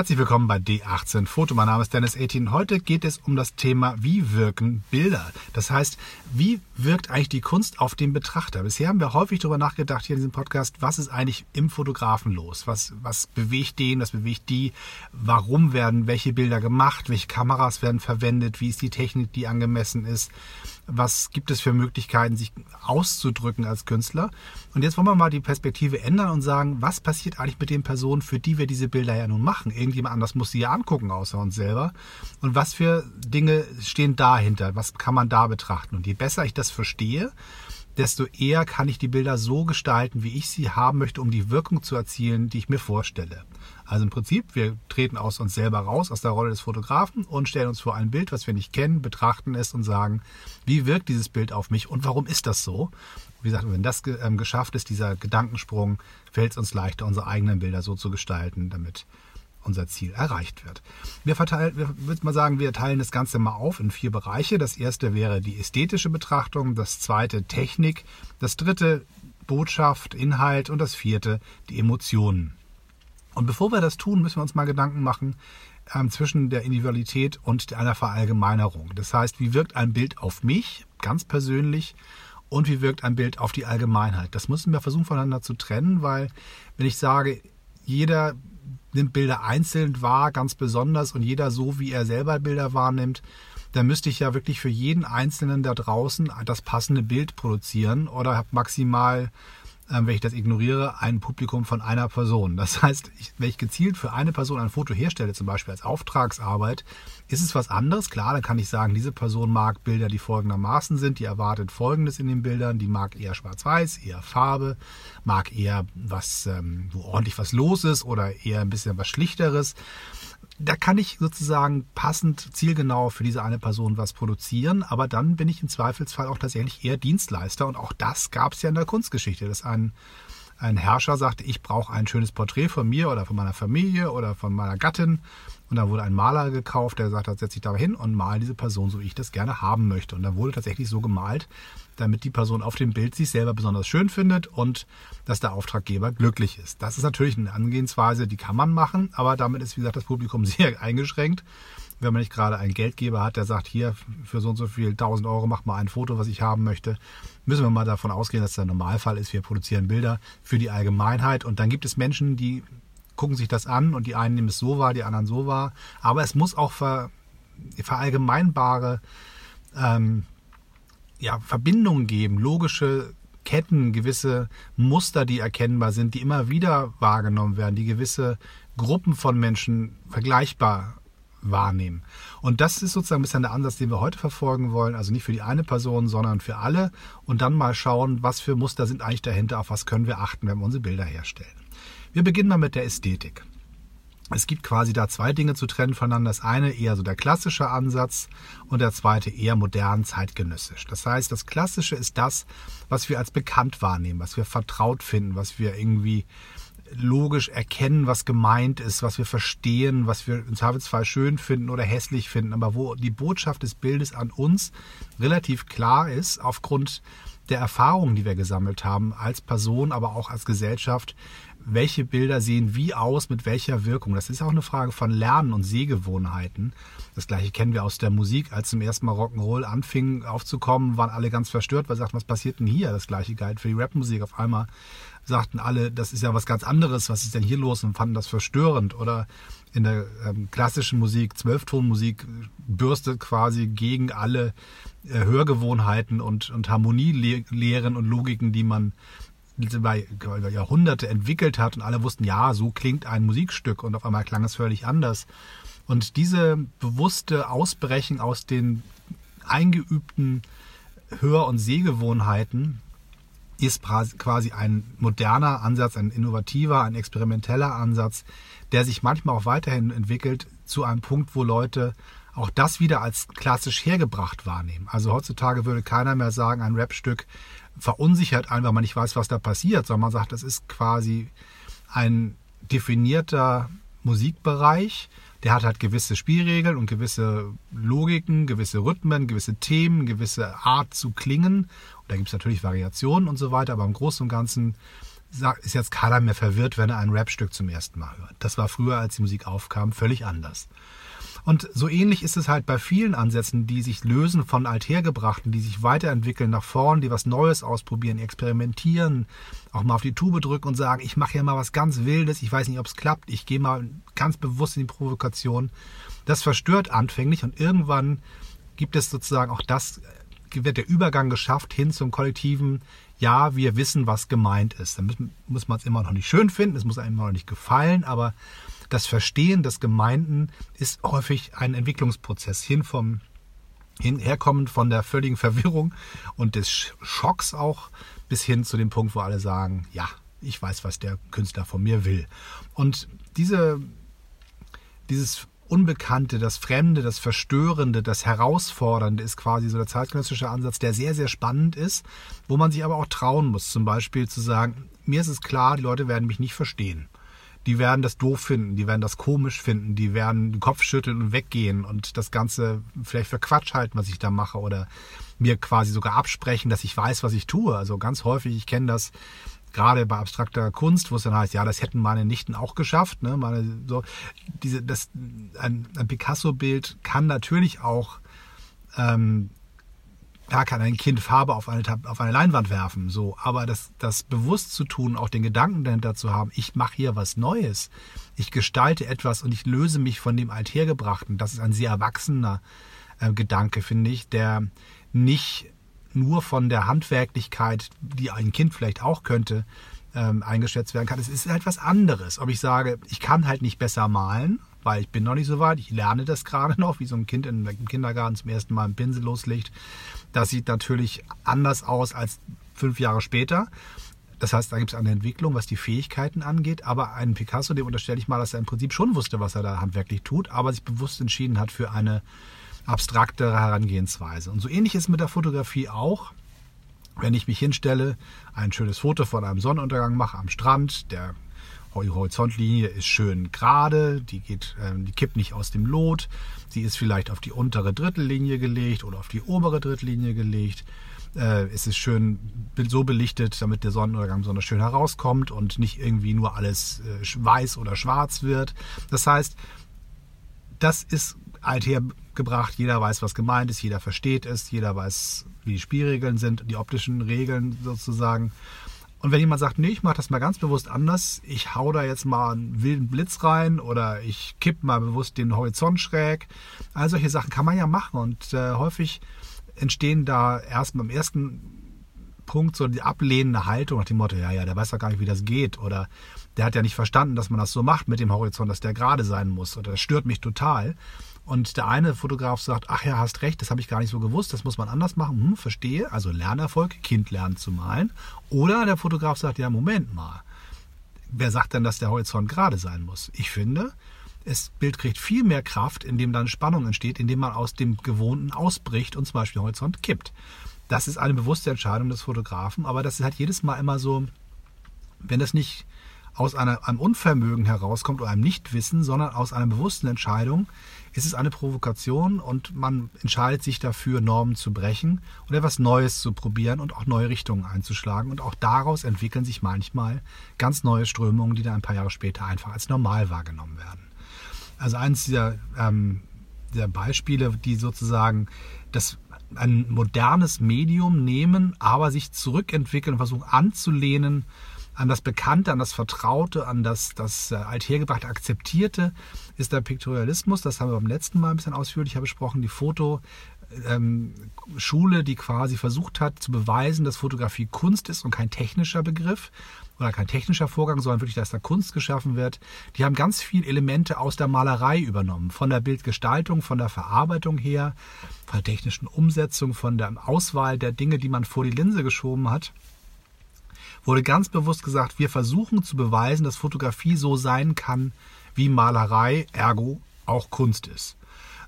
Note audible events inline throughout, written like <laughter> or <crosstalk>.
Herzlich willkommen bei D18 Foto. Mein Name ist Dennis 18. Heute geht es um das Thema, wie wirken Bilder? Das heißt, wie wirkt eigentlich die Kunst auf den Betrachter? Bisher haben wir häufig darüber nachgedacht hier in diesem Podcast, was ist eigentlich im Fotografen los? Was, was bewegt den, was bewegt die? Warum werden welche Bilder gemacht? Welche Kameras werden verwendet? Wie ist die Technik, die angemessen ist? Was gibt es für Möglichkeiten, sich auszudrücken als Künstler? Und jetzt wollen wir mal die Perspektive ändern und sagen, was passiert eigentlich mit den Personen, für die wir diese Bilder ja nun machen? Irgendjemand anders muss sie ja angucken, außer uns selber. Und was für Dinge stehen dahinter? Was kann man da betrachten? Und je besser ich das verstehe, desto eher kann ich die Bilder so gestalten, wie ich sie haben möchte, um die Wirkung zu erzielen, die ich mir vorstelle. Also im Prinzip, wir treten aus uns selber raus, aus der Rolle des Fotografen und stellen uns vor ein Bild, was wir nicht kennen, betrachten es und sagen, wie wirkt dieses Bild auf mich und warum ist das so? Wie gesagt, wenn das ähm, geschafft ist, dieser Gedankensprung, fällt es uns leichter, unsere eigenen Bilder so zu gestalten, damit unser Ziel erreicht wird. Wir verteilen, wir würde mal sagen, wir teilen das Ganze mal auf in vier Bereiche. Das erste wäre die ästhetische Betrachtung, das zweite Technik, das dritte Botschaft, Inhalt und das vierte die Emotionen. Und bevor wir das tun, müssen wir uns mal Gedanken machen ähm, zwischen der Individualität und einer Verallgemeinerung. Das heißt, wie wirkt ein Bild auf mich, ganz persönlich, und wie wirkt ein Bild auf die Allgemeinheit. Das müssen wir versuchen voneinander zu trennen, weil wenn ich sage, jeder nimmt Bilder einzeln wahr, ganz besonders und jeder so, wie er selber Bilder wahrnimmt, dann müsste ich ja wirklich für jeden Einzelnen da draußen das passende Bild produzieren oder habe maximal wenn ich das ignoriere, ein Publikum von einer Person. Das heißt, ich, wenn ich gezielt für eine Person ein Foto herstelle, zum Beispiel als Auftragsarbeit, ist es was anderes. Klar, dann kann ich sagen, diese Person mag Bilder, die folgendermaßen sind, die erwartet Folgendes in den Bildern, die mag eher Schwarz-Weiß, eher Farbe, mag eher was, ähm, wo ordentlich was los ist oder eher ein bisschen was Schlichteres da kann ich sozusagen passend, zielgenau für diese eine Person was produzieren, aber dann bin ich im Zweifelsfall auch tatsächlich eher Dienstleister und auch das gab es ja in der Kunstgeschichte, dass ein, ein Herrscher sagte, ich brauche ein schönes Porträt von mir oder von meiner Familie oder von meiner Gattin und da wurde ein Maler gekauft, der gesagt hat, setz dich da hin und mal diese Person, so wie ich das gerne haben möchte. Und da wurde tatsächlich so gemalt, damit die Person auf dem Bild sich selber besonders schön findet und dass der Auftraggeber glücklich ist. Das ist natürlich eine Angehensweise, die kann man machen, aber damit ist, wie gesagt, das Publikum <laughs> sehr eingeschränkt. Wenn man nicht gerade einen Geldgeber hat, der sagt, hier für so und so viel 1000 Euro mach mal ein Foto, was ich haben möchte, müssen wir mal davon ausgehen, dass der Normalfall ist. Wir produzieren Bilder für die Allgemeinheit und dann gibt es Menschen, die gucken sich das an und die einen nehmen es so wahr, die anderen so wahr. Aber es muss auch ver, verallgemeinbare ähm, ja, Verbindungen geben, logische Ketten, gewisse Muster, die erkennbar sind, die immer wieder wahrgenommen werden, die gewisse Gruppen von Menschen vergleichbar wahrnehmen. Und das ist sozusagen ein bisschen der Ansatz, den wir heute verfolgen wollen. Also nicht für die eine Person, sondern für alle. Und dann mal schauen, was für Muster sind eigentlich dahinter, auf was können wir achten, wenn wir unsere Bilder herstellen. Wir beginnen mal mit der Ästhetik. Es gibt quasi da zwei Dinge zu trennen voneinander. Das eine eher so der klassische Ansatz und der zweite eher modern zeitgenössisch. Das heißt, das Klassische ist das, was wir als bekannt wahrnehmen, was wir vertraut finden, was wir irgendwie logisch erkennen, was gemeint ist, was wir verstehen, was wir im Zweifelsfall schön finden oder hässlich finden, aber wo die Botschaft des Bildes an uns relativ klar ist, aufgrund der Erfahrungen, die wir gesammelt haben, als Person, aber auch als Gesellschaft, welche Bilder sehen wie aus, mit welcher Wirkung. Das ist auch eine Frage von Lernen und Sehgewohnheiten. Das gleiche kennen wir aus der Musik. Als zum ersten Mal Rock'n'Roll anfing aufzukommen, waren alle ganz verstört, weil sie sagten, was passiert denn hier? Das gleiche galt für die Rapmusik. Auf einmal sagten alle, das ist ja was ganz anderes, was ist denn hier los? Und fanden das verstörend. Oder in der ähm, klassischen Musik, Zwölftonmusik, bürstet quasi gegen alle äh, Hörgewohnheiten und, und Harmonielehren und Logiken, die man über Jahrhunderte entwickelt hat und alle wussten, ja, so klingt ein Musikstück und auf einmal klang es völlig anders. Und diese bewusste Ausbrechen aus den eingeübten Hör- und Sehgewohnheiten ist quasi ein moderner Ansatz, ein innovativer, ein experimenteller Ansatz, der sich manchmal auch weiterhin entwickelt zu einem Punkt, wo Leute auch das wieder als klassisch hergebracht wahrnehmen. Also heutzutage würde keiner mehr sagen, ein Rapstück verunsichert einen, weil man nicht weiß, was da passiert, sondern man sagt, das ist quasi ein definierter Musikbereich, der hat halt gewisse Spielregeln und gewisse Logiken, gewisse Rhythmen, gewisse Themen, gewisse Art zu klingen. Und da gibt es natürlich Variationen und so weiter, aber im Großen und Ganzen ist jetzt keiner mehr verwirrt, wenn er ein Rapstück zum ersten Mal hört. Das war früher, als die Musik aufkam, völlig anders. Und so ähnlich ist es halt bei vielen Ansätzen, die sich lösen von althergebrachten, die sich weiterentwickeln nach vorn, die was Neues ausprobieren, experimentieren, auch mal auf die Tube drücken und sagen, ich mache hier mal was ganz Wildes, ich weiß nicht, ob es klappt, ich gehe mal ganz bewusst in die Provokation. Das verstört anfänglich und irgendwann gibt es sozusagen auch das, wird der Übergang geschafft hin zum kollektiven, ja, wir wissen, was gemeint ist. Da muss man es immer noch nicht schön finden, es muss einem immer noch nicht gefallen, aber das Verstehen des Gemeinden ist häufig ein Entwicklungsprozess hin vom hin, herkommend von der völligen Verwirrung und des Schocks auch bis hin zu dem Punkt, wo alle sagen, ja, ich weiß, was der Künstler von mir will. Und diese, dieses Unbekannte, das Fremde, das Verstörende, das Herausfordernde ist quasi so der zeitgenössische Ansatz, der sehr, sehr spannend ist, wo man sich aber auch trauen muss, zum Beispiel zu sagen, mir ist es klar, die Leute werden mich nicht verstehen die werden das doof finden, die werden das komisch finden, die werden den Kopf schütteln und weggehen und das Ganze vielleicht für Quatsch halten, was ich da mache oder mir quasi sogar absprechen, dass ich weiß, was ich tue. Also ganz häufig, ich kenne das gerade bei abstrakter Kunst, wo es dann heißt, ja, das hätten meine Nichten auch geschafft. Ne? Meine, so, diese, das, ein, ein Picasso-Bild kann natürlich auch ähm, da kann ein Kind Farbe auf eine, auf eine Leinwand werfen, so. Aber das, das bewusst zu tun, auch den Gedanken dahinter zu haben, ich mache hier was Neues, ich gestalte etwas und ich löse mich von dem Althergebrachten, das ist ein sehr erwachsener äh, Gedanke, finde ich, der nicht nur von der Handwerklichkeit, die ein Kind vielleicht auch könnte, ähm, eingeschätzt werden kann. Es ist halt was anderes. Ob ich sage, ich kann halt nicht besser malen, weil ich bin noch nicht so weit, ich lerne das gerade noch, wie so ein Kind im Kindergarten zum ersten Mal einen Pinsel loslegt. Das sieht natürlich anders aus als fünf Jahre später. Das heißt, da gibt es eine Entwicklung, was die Fähigkeiten angeht. Aber einen Picasso, dem unterstelle ich mal, dass er im Prinzip schon wusste, was er da handwerklich tut, aber sich bewusst entschieden hat für eine abstraktere Herangehensweise. Und so ähnlich ist mit der Fotografie auch. Wenn ich mich hinstelle, ein schönes Foto von einem Sonnenuntergang mache am Strand, der die Horizontlinie ist schön gerade, die, geht, ähm, die kippt nicht aus dem Lot. Sie ist vielleicht auf die untere Drittellinie gelegt oder auf die obere Drittellinie gelegt. Äh, es ist schön so belichtet, damit der Sonnenuntergang besonders schön herauskommt und nicht irgendwie nur alles äh, weiß oder schwarz wird. Das heißt, das ist althergebracht. Jeder weiß, was gemeint ist, jeder versteht es, jeder weiß, wie die Spielregeln sind, die optischen Regeln sozusagen. Und wenn jemand sagt, nee, ich mache das mal ganz bewusst anders, ich hau da jetzt mal einen wilden Blitz rein oder ich kipp mal bewusst den Horizont schräg, all solche Sachen kann man ja machen und äh, häufig entstehen da erst beim ersten Punkt so die ablehnende Haltung nach dem Motto, ja, ja, der weiß doch gar nicht, wie das geht oder der hat ja nicht verstanden, dass man das so macht mit dem Horizont, dass der gerade sein muss oder das stört mich total. Und der eine Fotograf sagt, ach ja, hast recht, das habe ich gar nicht so gewusst, das muss man anders machen. Hm, verstehe, also Lernerfolg, Kind lernt zu malen. Oder der Fotograf sagt, ja, Moment mal, wer sagt denn, dass der Horizont gerade sein muss? Ich finde, das Bild kriegt viel mehr Kraft, indem dann Spannung entsteht, indem man aus dem Gewohnten ausbricht und zum Beispiel den Horizont kippt. Das ist eine bewusste Entscheidung des Fotografen, aber das ist halt jedes Mal immer so, wenn das nicht aus einer, einem Unvermögen herauskommt oder einem Nichtwissen, sondern aus einer bewussten Entscheidung, ist es eine Provokation und man entscheidet sich dafür, Normen zu brechen und etwas Neues zu probieren und auch neue Richtungen einzuschlagen. Und auch daraus entwickeln sich manchmal ganz neue Strömungen, die dann ein paar Jahre später einfach als normal wahrgenommen werden. Also eines dieser, ähm, dieser Beispiele, die sozusagen das ein modernes Medium nehmen, aber sich zurückentwickeln und versuchen anzulehnen an das Bekannte, an das Vertraute, an das, das äh, althergebrachte, akzeptierte, ist der Piktorialismus. Das haben wir beim letzten Mal ein bisschen ausführlicher besprochen. Die Fotoschule, ähm, die quasi versucht hat zu beweisen, dass Fotografie Kunst ist und kein technischer Begriff oder kein technischer Vorgang, sondern wirklich, dass da Kunst geschaffen wird. Die haben ganz viele Elemente aus der Malerei übernommen, von der Bildgestaltung, von der Verarbeitung her, von der technischen Umsetzung, von der Auswahl der Dinge, die man vor die Linse geschoben hat wurde ganz bewusst gesagt, wir versuchen zu beweisen, dass Fotografie so sein kann, wie Malerei, ergo auch Kunst ist.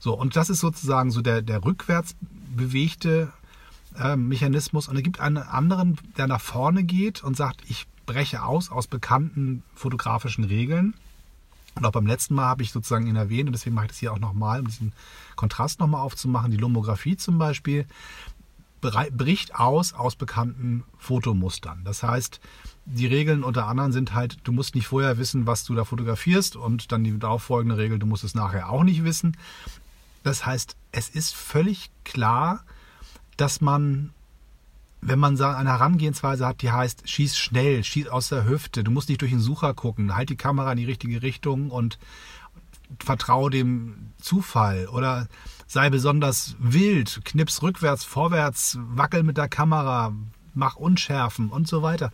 So, und das ist sozusagen so der, der rückwärts bewegte äh, Mechanismus. Und es gibt einen anderen, der nach vorne geht und sagt, ich breche aus aus bekannten fotografischen Regeln. Und auch beim letzten Mal habe ich sozusagen ihn erwähnt und deswegen mache ich das hier auch nochmal, um diesen Kontrast nochmal aufzumachen. Die Lomographie zum Beispiel bricht aus aus bekannten Fotomustern. Das heißt, die Regeln unter anderem sind halt, du musst nicht vorher wissen, was du da fotografierst und dann die darauffolgende Regel, du musst es nachher auch nicht wissen. Das heißt, es ist völlig klar, dass man, wenn man eine Herangehensweise hat, die heißt, schieß schnell, schieß aus der Hüfte, du musst nicht durch den Sucher gucken, halt die Kamera in die richtige Richtung und vertraue dem Zufall oder sei besonders wild, knips rückwärts, vorwärts, wackel mit der Kamera, mach Unschärfen und so weiter.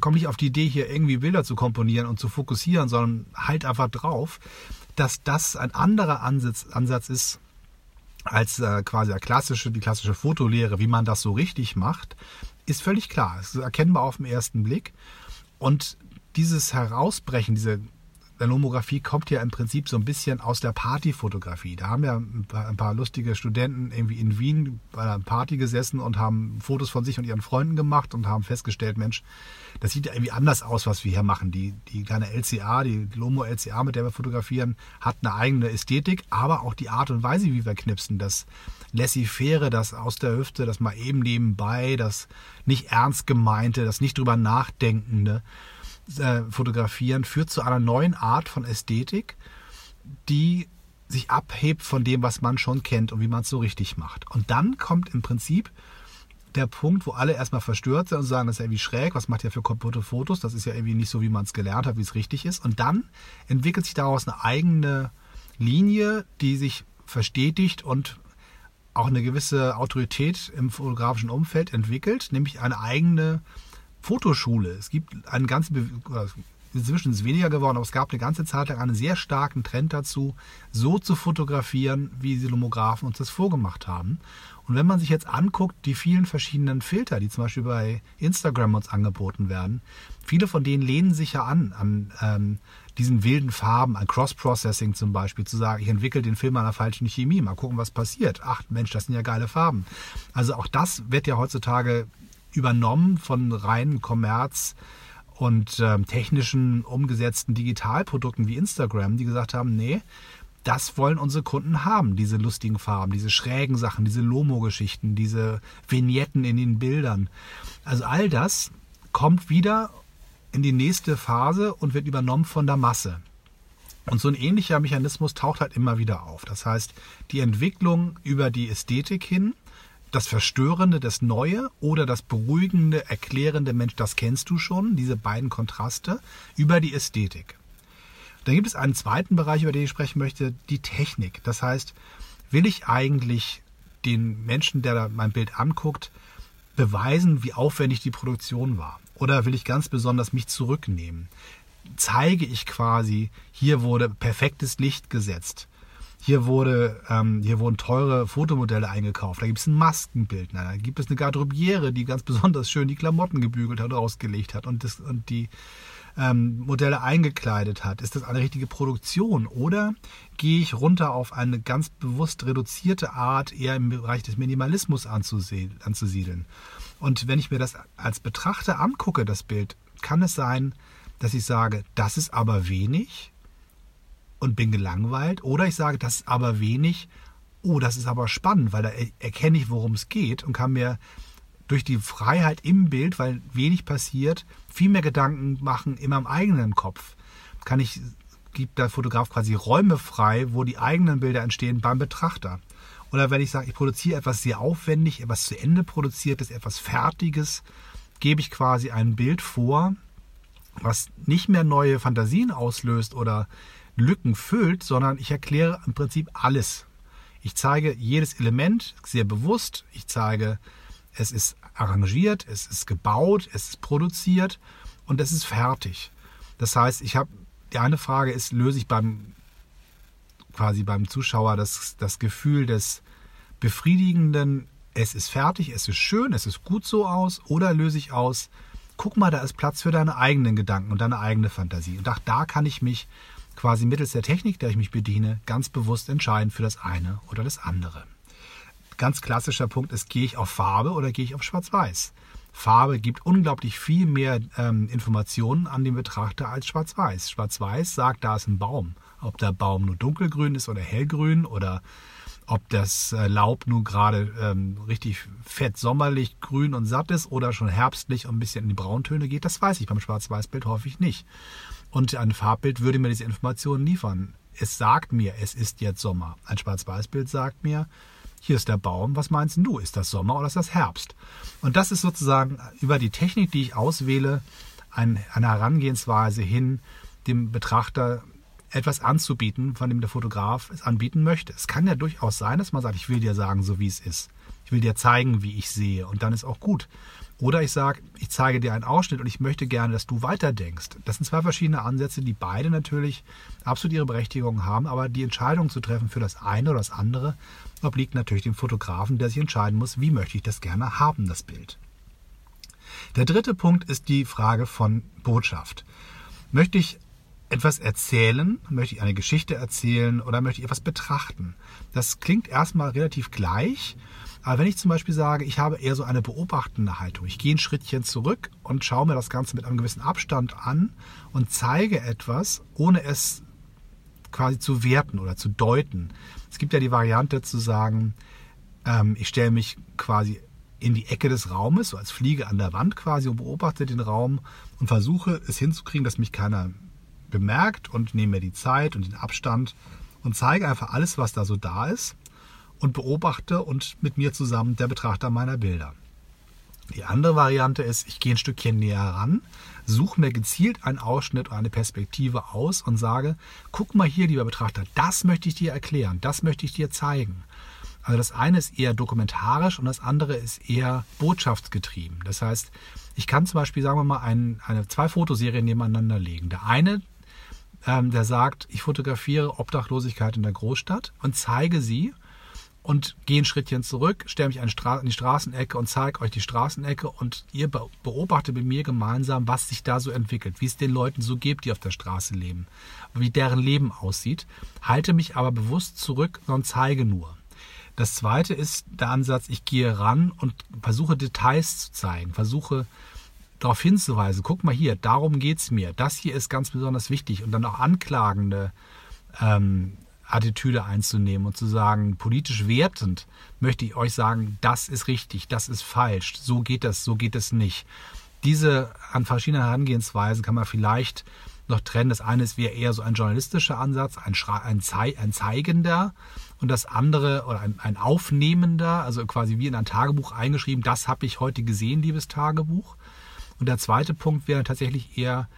Komm nicht auf die Idee, hier irgendwie Bilder zu komponieren und zu fokussieren, sondern halt einfach drauf, dass das ein anderer Ansatz, Ansatz ist als äh, quasi klassische, die klassische Fotolehre, wie man das so richtig macht, ist völlig klar. Es ist erkennbar auf den ersten Blick. Und dieses Herausbrechen, diese der Lomographie kommt ja im Prinzip so ein bisschen aus der Partyfotografie. Da haben ja ein paar, ein paar, lustige Studenten irgendwie in Wien bei einer Party gesessen und haben Fotos von sich und ihren Freunden gemacht und haben festgestellt, Mensch, das sieht ja irgendwie anders aus, was wir hier machen. Die, die kleine LCA, die Lomo LCA, mit der wir fotografieren, hat eine eigene Ästhetik, aber auch die Art und Weise, wie wir knipsen, das Laissez-faire, das aus der Hüfte, das mal eben nebenbei, das nicht ernst gemeinte, das nicht drüber nachdenkende äh, Fotografieren führt zu einer neuen Art von Ästhetik, die sich abhebt von dem, was man schon kennt und wie man es so richtig macht. Und dann kommt im Prinzip der Punkt, wo alle erstmal verstört sind und sagen, das ist ja irgendwie schräg, was macht ihr für kaputte Fotos? Das ist ja irgendwie nicht so, wie man es gelernt hat, wie es richtig ist. Und dann entwickelt sich daraus eine eigene Linie, die sich verstetigt und auch eine gewisse Autorität im fotografischen Umfeld entwickelt, nämlich eine eigene Fotoschule. Es gibt einen ganzen, inzwischen ist es weniger geworden, aber es gab eine ganze Zeit lang einen sehr starken Trend dazu, so zu fotografieren, wie die Lomografen uns das vorgemacht haben. Und wenn man sich jetzt anguckt, die vielen verschiedenen Filter, die zum Beispiel bei Instagram uns angeboten werden, viele von denen lehnen sich ja an, an ähm, diesen wilden Farben, an Cross-Processing zum Beispiel, zu sagen, ich entwickle den Film an einer falschen Chemie, mal gucken, was passiert. Ach Mensch, das sind ja geile Farben. Also auch das wird ja heutzutage übernommen von reinen Kommerz und ähm, technischen umgesetzten Digitalprodukten wie Instagram, die gesagt haben, nee, das wollen unsere Kunden haben, diese lustigen Farben, diese schrägen Sachen, diese Lomo-Geschichten, diese Vignetten in den Bildern. Also all das kommt wieder in die nächste Phase und wird übernommen von der Masse. Und so ein ähnlicher Mechanismus taucht halt immer wieder auf. Das heißt, die Entwicklung über die Ästhetik hin das Verstörende, das Neue oder das Beruhigende, Erklärende, Mensch, das kennst du schon, diese beiden Kontraste über die Ästhetik. Dann gibt es einen zweiten Bereich, über den ich sprechen möchte, die Technik. Das heißt, will ich eigentlich den Menschen, der da mein Bild anguckt, beweisen, wie aufwendig die Produktion war? Oder will ich ganz besonders mich zurücknehmen? Zeige ich quasi, hier wurde perfektes Licht gesetzt hier, wurde, ähm, hier wurden teure Fotomodelle eingekauft. Da gibt es ein Maskenbild. Da gibt es eine Garderobiere, die ganz besonders schön die Klamotten gebügelt hat ausgelegt hat und, das, und die ähm, Modelle eingekleidet hat. Ist das eine richtige Produktion? Oder gehe ich runter auf eine ganz bewusst reduzierte Art, eher im Bereich des Minimalismus anzusiedeln? Und wenn ich mir das als Betrachter angucke, das Bild, kann es sein, dass ich sage, das ist aber wenig und bin gelangweilt. Oder ich sage, das ist aber wenig. Oh, das ist aber spannend, weil da erkenne ich, worum es geht und kann mir durch die Freiheit im Bild, weil wenig passiert, viel mehr Gedanken machen in meinem eigenen Kopf. Kann ich, gibt der Fotograf quasi Räume frei, wo die eigenen Bilder entstehen beim Betrachter. Oder wenn ich sage, ich produziere etwas sehr aufwendig, etwas zu Ende produziertes, etwas Fertiges, gebe ich quasi ein Bild vor, was nicht mehr neue Fantasien auslöst oder Lücken füllt, sondern ich erkläre im Prinzip alles. Ich zeige jedes Element sehr bewusst. Ich zeige, es ist arrangiert, es ist gebaut, es ist produziert und es ist fertig. Das heißt, ich habe die eine Frage ist, löse ich beim quasi beim Zuschauer das, das Gefühl des befriedigenden, es ist fertig, es ist schön, es ist gut so aus, oder löse ich aus, guck mal, da ist Platz für deine eigenen Gedanken und deine eigene Fantasie. Und auch da kann ich mich quasi mittels der Technik, der ich mich bediene, ganz bewusst entscheiden für das eine oder das andere. Ganz klassischer Punkt ist, gehe ich auf Farbe oder gehe ich auf Schwarz-Weiß? Farbe gibt unglaublich viel mehr ähm, Informationen an den Betrachter als Schwarz-Weiß. Schwarz-Weiß sagt, da ist ein Baum. ob der Baum nur dunkelgrün ist oder hellgrün oder ob das äh, Laub nun gerade ähm, richtig fett sommerlich grün und satt ist oder schon herbstlich und ein bisschen in die Brauntöne geht, das weiß ich beim Schwarz-Weiß-Bild häufig nicht. Und ein Farbbild würde mir diese Informationen liefern. Es sagt mir, es ist jetzt Sommer. Ein Schwarz-Weiß-Bild sagt mir, hier ist der Baum, was meinst du? Ist das Sommer oder ist das Herbst? Und das ist sozusagen über die Technik, die ich auswähle, eine Herangehensweise hin, dem Betrachter etwas anzubieten, von dem der Fotograf es anbieten möchte. Es kann ja durchaus sein, dass man sagt, ich will dir sagen, so wie es ist. Ich will dir zeigen, wie ich sehe und dann ist auch gut. Oder ich sage, ich zeige dir einen Ausschnitt und ich möchte gerne, dass du weiterdenkst. Das sind zwei verschiedene Ansätze, die beide natürlich absolut ihre Berechtigung haben, aber die Entscheidung zu treffen für das eine oder das andere obliegt natürlich dem Fotografen, der sich entscheiden muss, wie möchte ich das gerne haben, das Bild. Der dritte Punkt ist die Frage von Botschaft. Möchte ich etwas erzählen, möchte ich eine Geschichte erzählen oder möchte ich etwas betrachten? Das klingt erstmal relativ gleich, aber wenn ich zum Beispiel sage, ich habe eher so eine beobachtende Haltung, ich gehe ein Schrittchen zurück und schaue mir das Ganze mit einem gewissen Abstand an und zeige etwas, ohne es quasi zu werten oder zu deuten. Es gibt ja die Variante zu sagen, ähm, ich stelle mich quasi in die Ecke des Raumes, so als Fliege an der Wand quasi und beobachte den Raum und versuche es hinzukriegen, dass mich keiner bemerkt und nehme mir die Zeit und den Abstand und zeige einfach alles, was da so da ist und beobachte und mit mir zusammen der Betrachter meiner Bilder. Die andere Variante ist, ich gehe ein Stückchen näher ran, suche mir gezielt einen Ausschnitt oder eine Perspektive aus und sage, guck mal hier, lieber Betrachter, das möchte ich dir erklären, das möchte ich dir zeigen. Also das eine ist eher dokumentarisch und das andere ist eher botschaftsgetrieben. Das heißt, ich kann zum Beispiel, sagen wir mal, ein, eine, zwei Fotoserien nebeneinander legen. Der eine, ähm, der sagt, ich fotografiere Obdachlosigkeit in der Großstadt und zeige sie und gehe ein Schrittchen zurück, stelle mich an die Straßenecke und zeige euch die Straßenecke und ihr beobachtet mit mir gemeinsam, was sich da so entwickelt, wie es den Leuten so geht, die auf der Straße leben, wie deren Leben aussieht, halte mich aber bewusst zurück und zeige nur. Das zweite ist der Ansatz, ich gehe ran und versuche Details zu zeigen, versuche darauf hinzuweisen, guck mal hier, darum geht es mir, das hier ist ganz besonders wichtig. Und dann auch anklagende ähm, Attitüde einzunehmen und zu sagen, politisch wertend möchte ich euch sagen, das ist richtig, das ist falsch, so geht das, so geht es nicht. Diese an verschiedenen Herangehensweisen kann man vielleicht noch trennen. Das eine ist eher so ein journalistischer Ansatz, ein, ein, Zei ein zeigender und das andere oder ein, ein aufnehmender, also quasi wie in ein Tagebuch eingeschrieben, das habe ich heute gesehen, liebes Tagebuch. Und der zweite Punkt wäre tatsächlich eher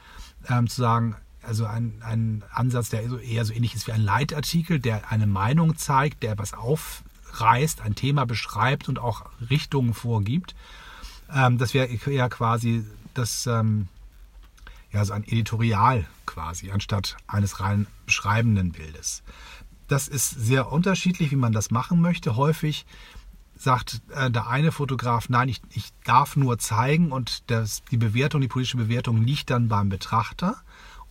ähm, zu sagen, also ein, ein Ansatz, der eher so ähnlich ist wie ein Leitartikel, der eine Meinung zeigt, der etwas aufreißt, ein Thema beschreibt und auch Richtungen vorgibt. Ähm, das wäre eher quasi das, ähm, ja, so ein Editorial quasi, anstatt eines rein beschreibenden Bildes. Das ist sehr unterschiedlich, wie man das machen möchte. Häufig sagt äh, der eine Fotograf, nein, ich, ich darf nur zeigen und das, die Bewertung, die politische Bewertung liegt dann beim Betrachter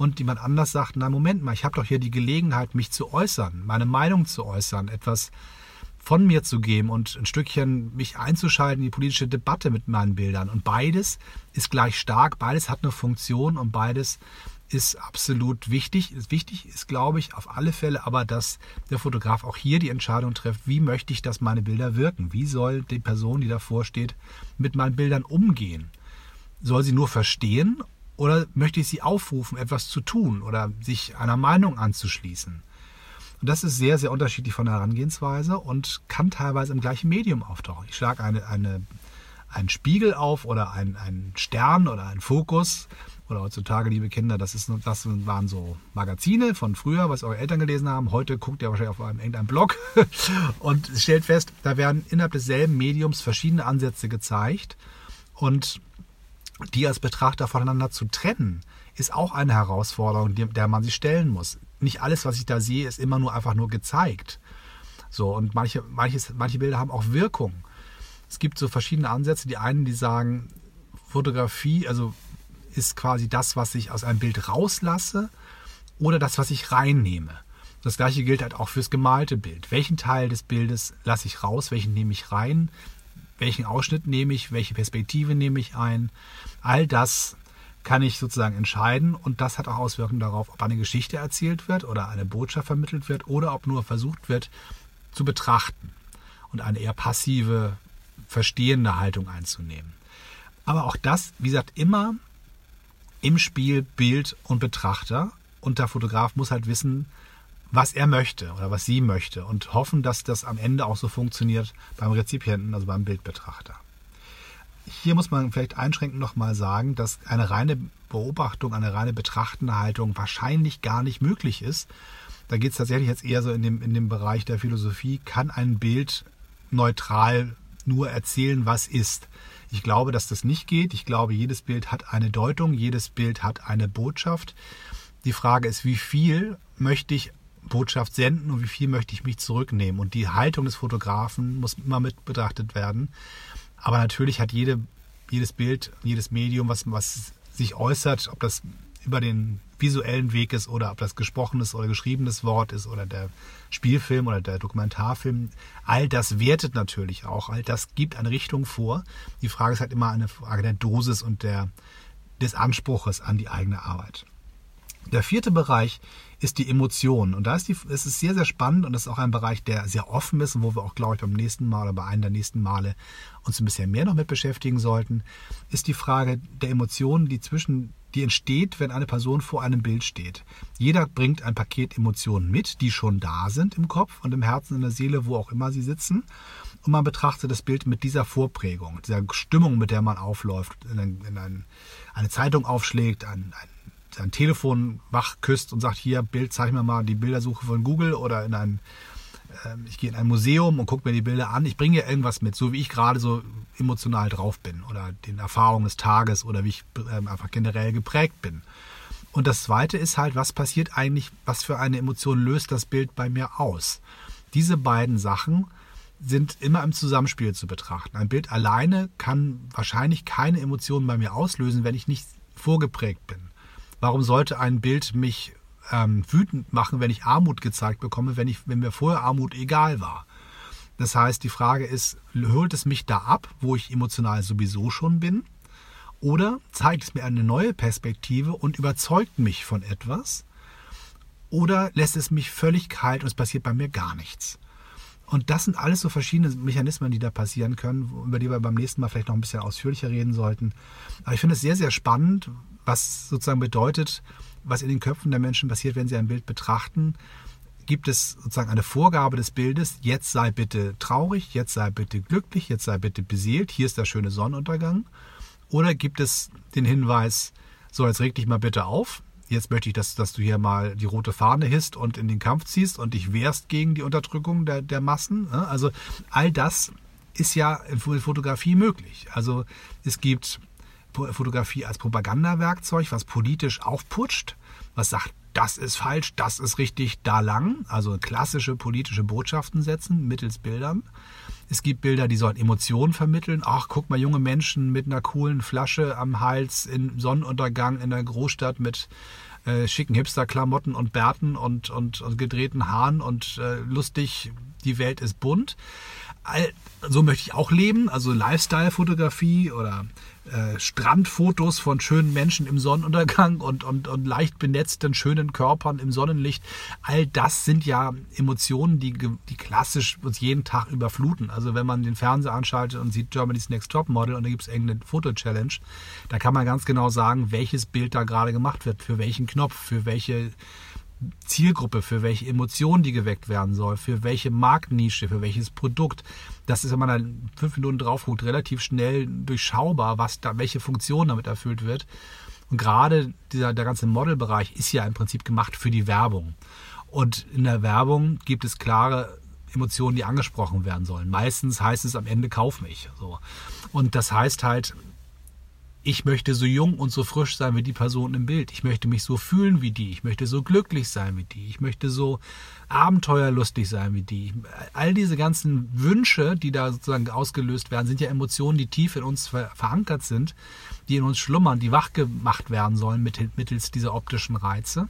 und jemand anders sagt, na Moment mal, ich habe doch hier die Gelegenheit, mich zu äußern, meine Meinung zu äußern, etwas von mir zu geben und ein Stückchen mich einzuschalten in die politische Debatte mit meinen Bildern. Und beides ist gleich stark, beides hat eine Funktion und beides ist absolut wichtig. Wichtig ist, glaube ich, auf alle Fälle aber, dass der Fotograf auch hier die Entscheidung trifft, wie möchte ich, dass meine Bilder wirken? Wie soll die Person, die davor steht, mit meinen Bildern umgehen? Soll sie nur verstehen oder möchte ich sie aufrufen, etwas zu tun oder sich einer Meinung anzuschließen? Und das ist sehr, sehr unterschiedlich von der Herangehensweise und kann teilweise im gleichen Medium auftauchen. Ich schlage eine, eine, einen Spiegel auf oder einen, einen Stern oder einen Fokus. Oder heutzutage, liebe Kinder, das, ist, das waren so Magazine von früher, was eure Eltern gelesen haben. Heute guckt ihr wahrscheinlich auf einem, irgendeinem Blog <laughs> und stellt fest, da werden innerhalb desselben Mediums verschiedene Ansätze gezeigt. Und die als Betrachter voneinander zu trennen, ist auch eine Herausforderung, der man sich stellen muss. Nicht alles, was ich da sehe, ist immer nur einfach nur gezeigt. So, und manche, manches, manche Bilder haben auch Wirkung. Es gibt so verschiedene Ansätze. Die einen, die sagen, Fotografie, also ist quasi das, was ich aus einem Bild rauslasse oder das, was ich reinnehme. Das gleiche gilt halt auch fürs gemalte Bild. Welchen Teil des Bildes lasse ich raus, welchen nehme ich rein? Welchen Ausschnitt nehme ich, welche Perspektive nehme ich ein. All das kann ich sozusagen entscheiden und das hat auch Auswirkungen darauf, ob eine Geschichte erzählt wird oder eine Botschaft vermittelt wird oder ob nur versucht wird zu betrachten und eine eher passive, verstehende Haltung einzunehmen. Aber auch das, wie gesagt, immer im Spiel Bild und Betrachter und der Fotograf muss halt wissen, was er möchte oder was sie möchte und hoffen, dass das am Ende auch so funktioniert beim Rezipienten, also beim Bildbetrachter. Hier muss man vielleicht einschränkend nochmal sagen, dass eine reine Beobachtung, eine reine betrachtende Haltung wahrscheinlich gar nicht möglich ist. Da geht es tatsächlich jetzt eher so in dem, in dem Bereich der Philosophie, kann ein Bild neutral nur erzählen, was ist. Ich glaube, dass das nicht geht. Ich glaube, jedes Bild hat eine Deutung, jedes Bild hat eine Botschaft. Die Frage ist, wie viel möchte ich Botschaft senden und wie viel möchte ich mich zurücknehmen. Und die Haltung des Fotografen muss immer mit betrachtet werden. Aber natürlich hat jede, jedes Bild, jedes Medium, was, was sich äußert, ob das über den visuellen Weg ist oder ob das gesprochenes oder geschriebenes Wort ist oder der Spielfilm oder der Dokumentarfilm, all das wertet natürlich auch, all das gibt eine Richtung vor. Die Frage ist halt immer eine Frage der Dosis und der, des Anspruches an die eigene Arbeit. Der vierte Bereich ist die Emotion. Und da ist, die, es ist sehr, sehr spannend und das ist auch ein Bereich, der sehr offen ist und wo wir auch, glaube ich, beim nächsten Mal oder bei einem der nächsten Male uns ein bisschen mehr noch mit beschäftigen sollten, ist die Frage der Emotionen, die zwischen die entsteht, wenn eine Person vor einem Bild steht. Jeder bringt ein Paket Emotionen mit, die schon da sind im Kopf und im Herzen, in der Seele, wo auch immer sie sitzen. Und man betrachtet das Bild mit dieser Vorprägung, dieser Stimmung, mit der man aufläuft, in, ein, in ein, eine Zeitung aufschlägt, ein, ein sein Telefon wach küsst und sagt, hier, Bild, zeig mir mal die Bildersuche von Google oder in ein, äh, ich gehe in ein Museum und gucke mir die Bilder an. Ich bringe ja irgendwas mit, so wie ich gerade so emotional drauf bin oder den Erfahrungen des Tages oder wie ich äh, einfach generell geprägt bin. Und das Zweite ist halt, was passiert eigentlich, was für eine Emotion löst das Bild bei mir aus? Diese beiden Sachen sind immer im Zusammenspiel zu betrachten. Ein Bild alleine kann wahrscheinlich keine Emotionen bei mir auslösen, wenn ich nicht vorgeprägt bin. Warum sollte ein Bild mich ähm, wütend machen, wenn ich Armut gezeigt bekomme, wenn, ich, wenn mir vorher Armut egal war? Das heißt, die Frage ist, holt es mich da ab, wo ich emotional sowieso schon bin? Oder zeigt es mir eine neue Perspektive und überzeugt mich von etwas? Oder lässt es mich völlig kalt und es passiert bei mir gar nichts? Und das sind alles so verschiedene Mechanismen, die da passieren können, über die wir beim nächsten Mal vielleicht noch ein bisschen ausführlicher reden sollten. Aber ich finde es sehr, sehr spannend, was sozusagen bedeutet, was in den Köpfen der Menschen passiert, wenn sie ein Bild betrachten. Gibt es sozusagen eine Vorgabe des Bildes, jetzt sei bitte traurig, jetzt sei bitte glücklich, jetzt sei bitte beseelt, hier ist der schöne Sonnenuntergang? Oder gibt es den Hinweis, so jetzt reg dich mal bitte auf, jetzt möchte ich, dass, dass du hier mal die rote Fahne hisst und in den Kampf ziehst und dich wehrst gegen die Unterdrückung der, der Massen. Ne? Also all das ist ja in Fotografie möglich. Also es gibt Fotografie als Propagandawerkzeug, was politisch aufputscht, was sagt, das ist falsch, das ist richtig, da lang. Also klassische politische Botschaften setzen mittels Bildern. Es gibt Bilder, die sollen Emotionen vermitteln. Ach, guck mal, junge Menschen mit einer coolen Flasche am Hals im Sonnenuntergang in der Großstadt mit äh, schicken Hipster-Klamotten und Bärten und, und, und gedrehten Haaren und äh, lustig, die Welt ist bunt. All, so möchte ich auch leben, also Lifestyle-Fotografie oder äh, Strandfotos von schönen Menschen im Sonnenuntergang und, und, und leicht benetzten schönen Körpern im Sonnenlicht. All das sind ja Emotionen, die, die klassisch uns jeden Tag überfluten. Also wenn man den Fernseher anschaltet und sieht Germany's Next Top Model und da gibt es irgendeine Foto-Challenge, da kann man ganz genau sagen, welches Bild da gerade gemacht wird, für welchen Knopf, für welche Zielgruppe, für welche Emotion die geweckt werden soll, für welche Marktnische, für welches Produkt. Das ist, wenn man dann fünf Minuten drauf guckt, relativ schnell durchschaubar, was da, welche Funktion damit erfüllt wird. Und gerade dieser, der ganze Modelbereich ist ja im Prinzip gemacht für die Werbung. Und in der Werbung gibt es klare Emotionen, die angesprochen werden sollen. Meistens heißt es am Ende kauf mich. So. Und das heißt halt, ich möchte so jung und so frisch sein wie die Person im Bild. Ich möchte mich so fühlen wie die. Ich möchte so glücklich sein wie die. Ich möchte so abenteuerlustig sein wie die. All diese ganzen Wünsche, die da sozusagen ausgelöst werden, sind ja Emotionen, die tief in uns verankert sind, die in uns schlummern, die wach gemacht werden sollen mittels dieser optischen Reize.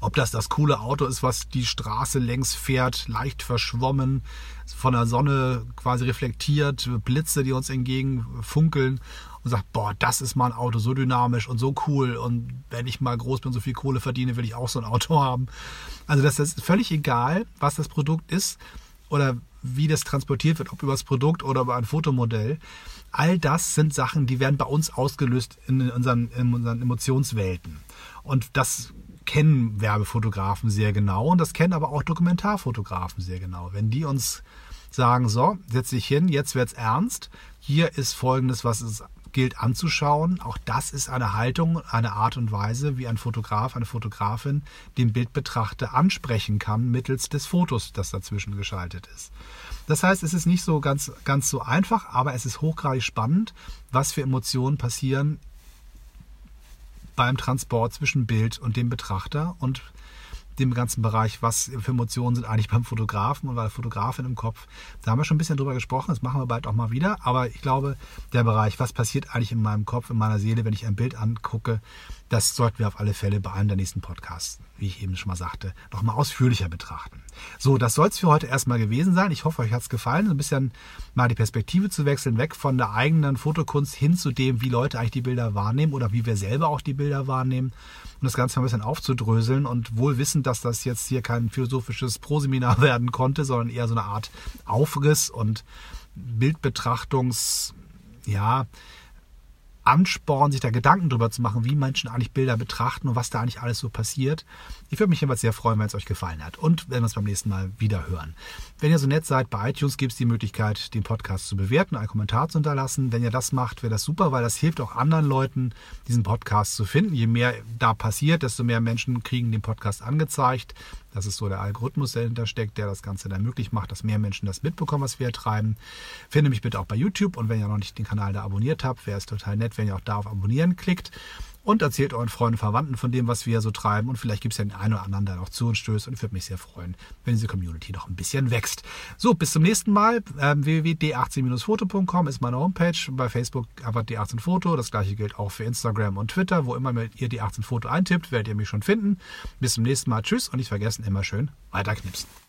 Ob das das coole Auto ist, was die Straße längs fährt, leicht verschwommen, von der Sonne quasi reflektiert, Blitze, die uns entgegen funkeln, und sagt, boah, das ist mal ein Auto so dynamisch und so cool und wenn ich mal groß bin, so viel Kohle verdiene, will ich auch so ein Auto <laughs> haben. Also das ist völlig egal, was das Produkt ist oder wie das transportiert wird, ob über das Produkt oder über ein Fotomodell. All das sind Sachen, die werden bei uns ausgelöst in unseren, in unseren Emotionswelten. Und das kennen Werbefotografen sehr genau und das kennen aber auch Dokumentarfotografen sehr genau. Wenn die uns sagen, so, setz dich hin, jetzt wird's ernst, hier ist folgendes, was es gilt anzuschauen. Auch das ist eine Haltung, eine Art und Weise, wie ein Fotograf, eine Fotografin den Bildbetrachter ansprechen kann mittels des Fotos, das dazwischen geschaltet ist. Das heißt, es ist nicht so ganz, ganz so einfach, aber es ist hochgradig spannend, was für Emotionen passieren beim Transport zwischen Bild und dem Betrachter und dem ganzen Bereich, was für Emotionen sind eigentlich <laughs> beim Fotografen und bei der Fotografin im Kopf. Da haben wir schon ein bisschen drüber gesprochen, das machen wir bald auch mal wieder. Aber ich glaube, der Bereich, was passiert eigentlich in meinem Kopf, in meiner Seele, wenn ich ein Bild angucke, das sollten wir auf alle Fälle bei einem der nächsten Podcasts, wie ich eben schon mal sagte, nochmal ausführlicher betrachten. So, das soll es für heute erstmal gewesen sein. Ich hoffe, euch hat es gefallen, so ein bisschen mal die Perspektive zu wechseln, weg von der eigenen Fotokunst hin zu dem, wie Leute eigentlich die Bilder wahrnehmen oder wie wir selber auch die Bilder wahrnehmen. Und das Ganze mal ein bisschen aufzudröseln und wohl wissend, dass das jetzt hier kein philosophisches Proseminar <laughs> werden konnte, sondern eher so eine Art Aufriss und Bildbetrachtungs, ja, Ansporn, sich da Gedanken drüber zu machen, wie Menschen eigentlich Bilder betrachten und was da eigentlich alles so passiert. Ich würde mich jedenfalls sehr freuen, wenn es euch gefallen hat und wenn wir es beim nächsten Mal wieder hören. Wenn ihr so nett seid, bei iTunes gibt es die Möglichkeit, den Podcast zu bewerten, einen Kommentar zu hinterlassen. Wenn ihr das macht, wäre das super, weil das hilft auch anderen Leuten, diesen Podcast zu finden. Je mehr da passiert, desto mehr Menschen kriegen den Podcast angezeigt. Das ist so der Algorithmus, der dahinter steckt, der das Ganze dann möglich macht, dass mehr Menschen das mitbekommen, was wir hier treiben. Finde mich bitte auch bei YouTube und wenn ihr noch nicht den Kanal da abonniert habt, wäre es total nett, wenn ihr auch da auf Abonnieren klickt und erzählt euren Freunden und Verwandten von dem, was wir so treiben. Und vielleicht gibt es ja den einen oder anderen, der noch zu uns stößt. Und ich würde mich sehr freuen, wenn diese Community noch ein bisschen wächst. So, bis zum nächsten Mal. Ähm, www.d18-foto.com ist meine Homepage. Bei Facebook einfach D18-Foto. Das gleiche gilt auch für Instagram und Twitter. Wo immer ihr D18-Foto eintippt, werdet ihr mich schon finden. Bis zum nächsten Mal. Tschüss und nicht vergessen, immer schön weiterknipsen.